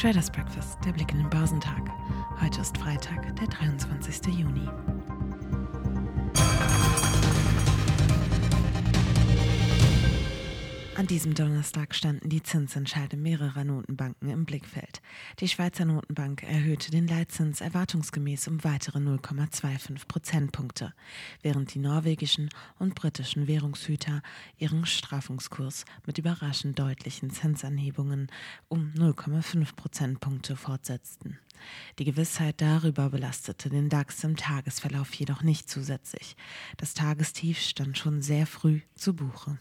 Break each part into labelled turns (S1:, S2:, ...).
S1: Traders Breakfast, der Blick in den Börsentag. Heute ist Freitag, der 23. Juni. An diesem Donnerstag standen die Zinsentscheide mehrerer Notenbanken im Blickfeld. Die Schweizer Notenbank erhöhte den Leitzins erwartungsgemäß um weitere 0,25 Prozentpunkte, während die norwegischen und britischen Währungshüter ihren Strafungskurs mit überraschend deutlichen Zinsanhebungen um 0,5 Prozentpunkte fortsetzten. Die Gewissheit darüber belastete den DAX im Tagesverlauf jedoch nicht zusätzlich. Das Tagestief stand schon sehr früh zu Buche.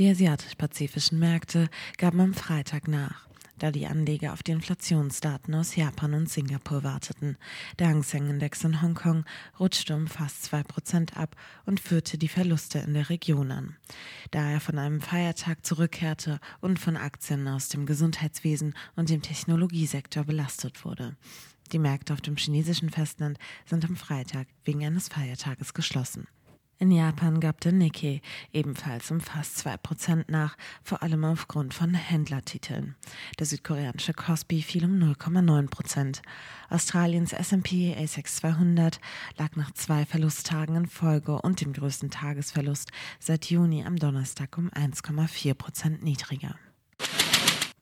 S1: Die asiatisch-pazifischen Märkte gaben am Freitag nach, da die Anleger auf die Inflationsdaten aus Japan und Singapur warteten. Der Hang Seng Index in Hongkong rutschte um fast 2% ab und führte die Verluste in der Region an. Da er von einem Feiertag zurückkehrte und von Aktien aus dem Gesundheitswesen und dem Technologiesektor belastet wurde. Die Märkte auf dem chinesischen Festland sind am Freitag wegen eines Feiertages geschlossen. In Japan gab der Nikkei ebenfalls um fast 2% nach, vor allem aufgrund von Händlertiteln. Der südkoreanische Kospi fiel um 0,9%. Australiens S&P ASX 200 lag nach zwei Verlusttagen in Folge und dem größten Tagesverlust seit Juni am Donnerstag um 1,4% niedriger.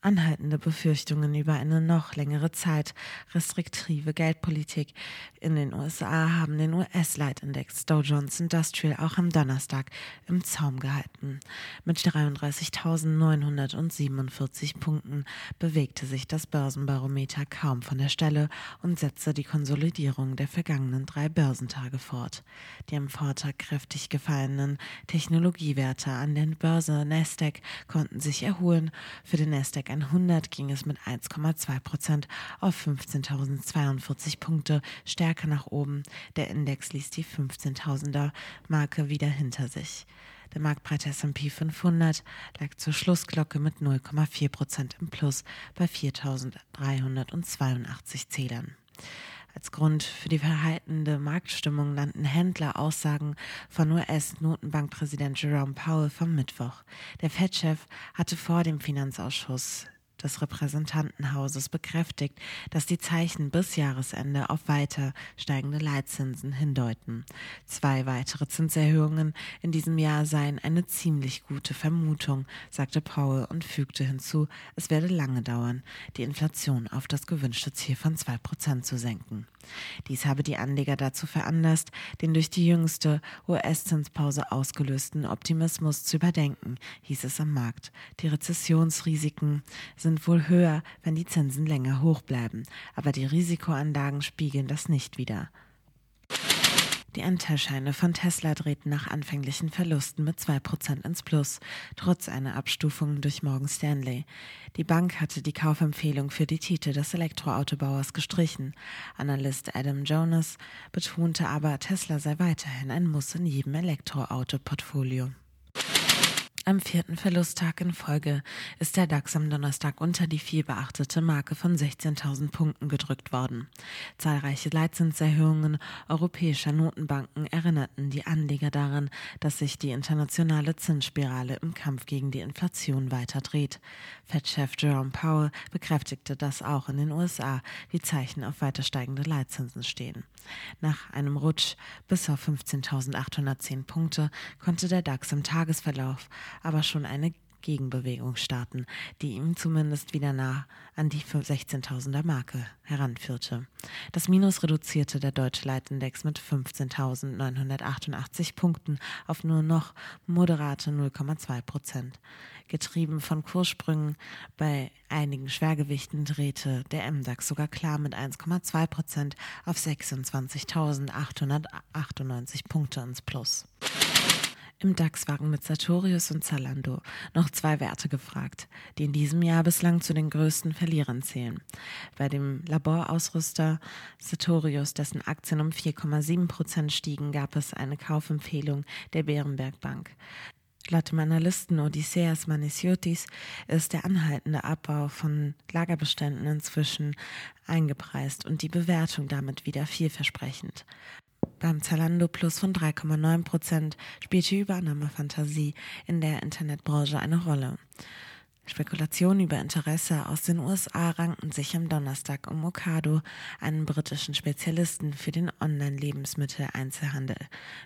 S1: Anhaltende Befürchtungen über eine noch längere Zeit restriktive Geldpolitik in den USA haben den US-Leitindex Dow Jones Industrial auch am Donnerstag im Zaum gehalten. Mit 33.947 Punkten bewegte sich das Börsenbarometer kaum von der Stelle und setzte die Konsolidierung der vergangenen drei Börsentage fort. Die am Vortag kräftig gefallenen Technologiewerte an der Börse Nasdaq konnten sich erholen. Für den Nasdaq 100 ging es mit 1,2 Prozent auf 15.042 Punkte stärker nach oben. Der Index ließ die 15.000er Marke wieder hinter sich. Der Marktbreite S&P 500 lag zur Schlussglocke mit 0,4 Prozent im Plus bei 4.382 Zählern. Als Grund für die verhaltende Marktstimmung nannten Händler Aussagen von US-Notenbankpräsident Jerome Powell vom Mittwoch. Der Fed-Chef hatte vor dem Finanzausschuss des Repräsentantenhauses bekräftigt, dass die Zeichen bis Jahresende auf weiter steigende Leitzinsen hindeuten. Zwei weitere Zinserhöhungen in diesem Jahr seien eine ziemlich gute Vermutung, sagte Powell und fügte hinzu, es werde lange dauern, die Inflation auf das gewünschte Ziel von zwei Prozent zu senken. Dies habe die Anleger dazu veranlasst, den durch die jüngste US-Zinspause ausgelösten Optimismus zu überdenken, hieß es am Markt. Die Rezessionsrisiken sind wohl höher, wenn die Zinsen länger hoch bleiben, aber die Risikoanlagen spiegeln das nicht wider. Die Anteilscheine von Tesla drehten nach anfänglichen Verlusten mit 2% ins Plus, trotz einer Abstufung durch Morgan Stanley. Die Bank hatte die Kaufempfehlung für die Titel des Elektroautobauers gestrichen. Analyst Adam Jonas betonte aber, Tesla sei weiterhin ein Muss in jedem Elektroauto-Portfolio. Am vierten Verlusttag in Folge ist der DAX am Donnerstag unter die viel beachtete Marke von 16.000 Punkten gedrückt worden. Zahlreiche Leitzinserhöhungen europäischer Notenbanken erinnerten die Anleger daran, dass sich die internationale Zinsspirale im Kampf gegen die Inflation weiter dreht. Fed-Chef Jerome Powell bekräftigte, dass auch in den USA die Zeichen auf weiter steigende Leitzinsen stehen. Nach einem Rutsch bis auf 15.810 Punkte konnte der DAX im Tagesverlauf aber schon eine Gegenbewegung starten, die ihm zumindest wieder nah an die 16.000er Marke heranführte. Das Minus reduzierte der deutsche Leitindex mit 15.988 Punkten auf nur noch moderate 0,2 Prozent. Getrieben von Kurssprüngen bei einigen Schwergewichten drehte der MDAX sogar klar mit 1,2 Prozent auf 26.898 Punkte ins Plus. Im DAX waren mit Sartorius und Zalando noch zwei Werte gefragt, die in diesem Jahr bislang zu den größten Verlierern zählen. Bei dem Laborausrüster Sartorius, dessen Aktien um 4,7 Prozent stiegen, gab es eine Kaufempfehlung der Bärenberg Bank. Laut dem Analysten Odysseas Manisiotis ist der anhaltende Abbau von Lagerbeständen inzwischen eingepreist und die Bewertung damit wieder vielversprechend. Beim Zalando Plus von 3,9 Prozent spielt die Übernahmefantasie in der Internetbranche eine Rolle. Spekulationen über Interesse aus den USA ranken sich am Donnerstag um Ocado, einen britischen Spezialisten für den Online-Lebensmitteleinzelhandel.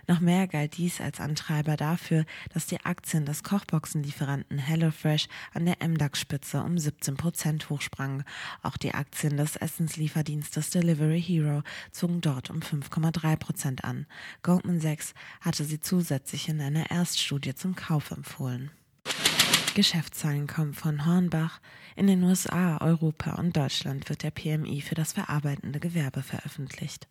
S1: Noch mehr galt dies als Antreiber dafür, dass die Aktien des Kochboxenlieferanten HelloFresh an der MDAX-Spitze um 17 Prozent hochsprangen. Auch die Aktien des Essenslieferdienstes Delivery Hero zogen dort um 5,3 Prozent an. Goldman Sachs hatte sie zusätzlich in einer Erststudie zum Kauf empfohlen. Geschäftszahlen kommen von Hornbach. In den USA, Europa und Deutschland wird der PMI für das verarbeitende Gewerbe veröffentlicht.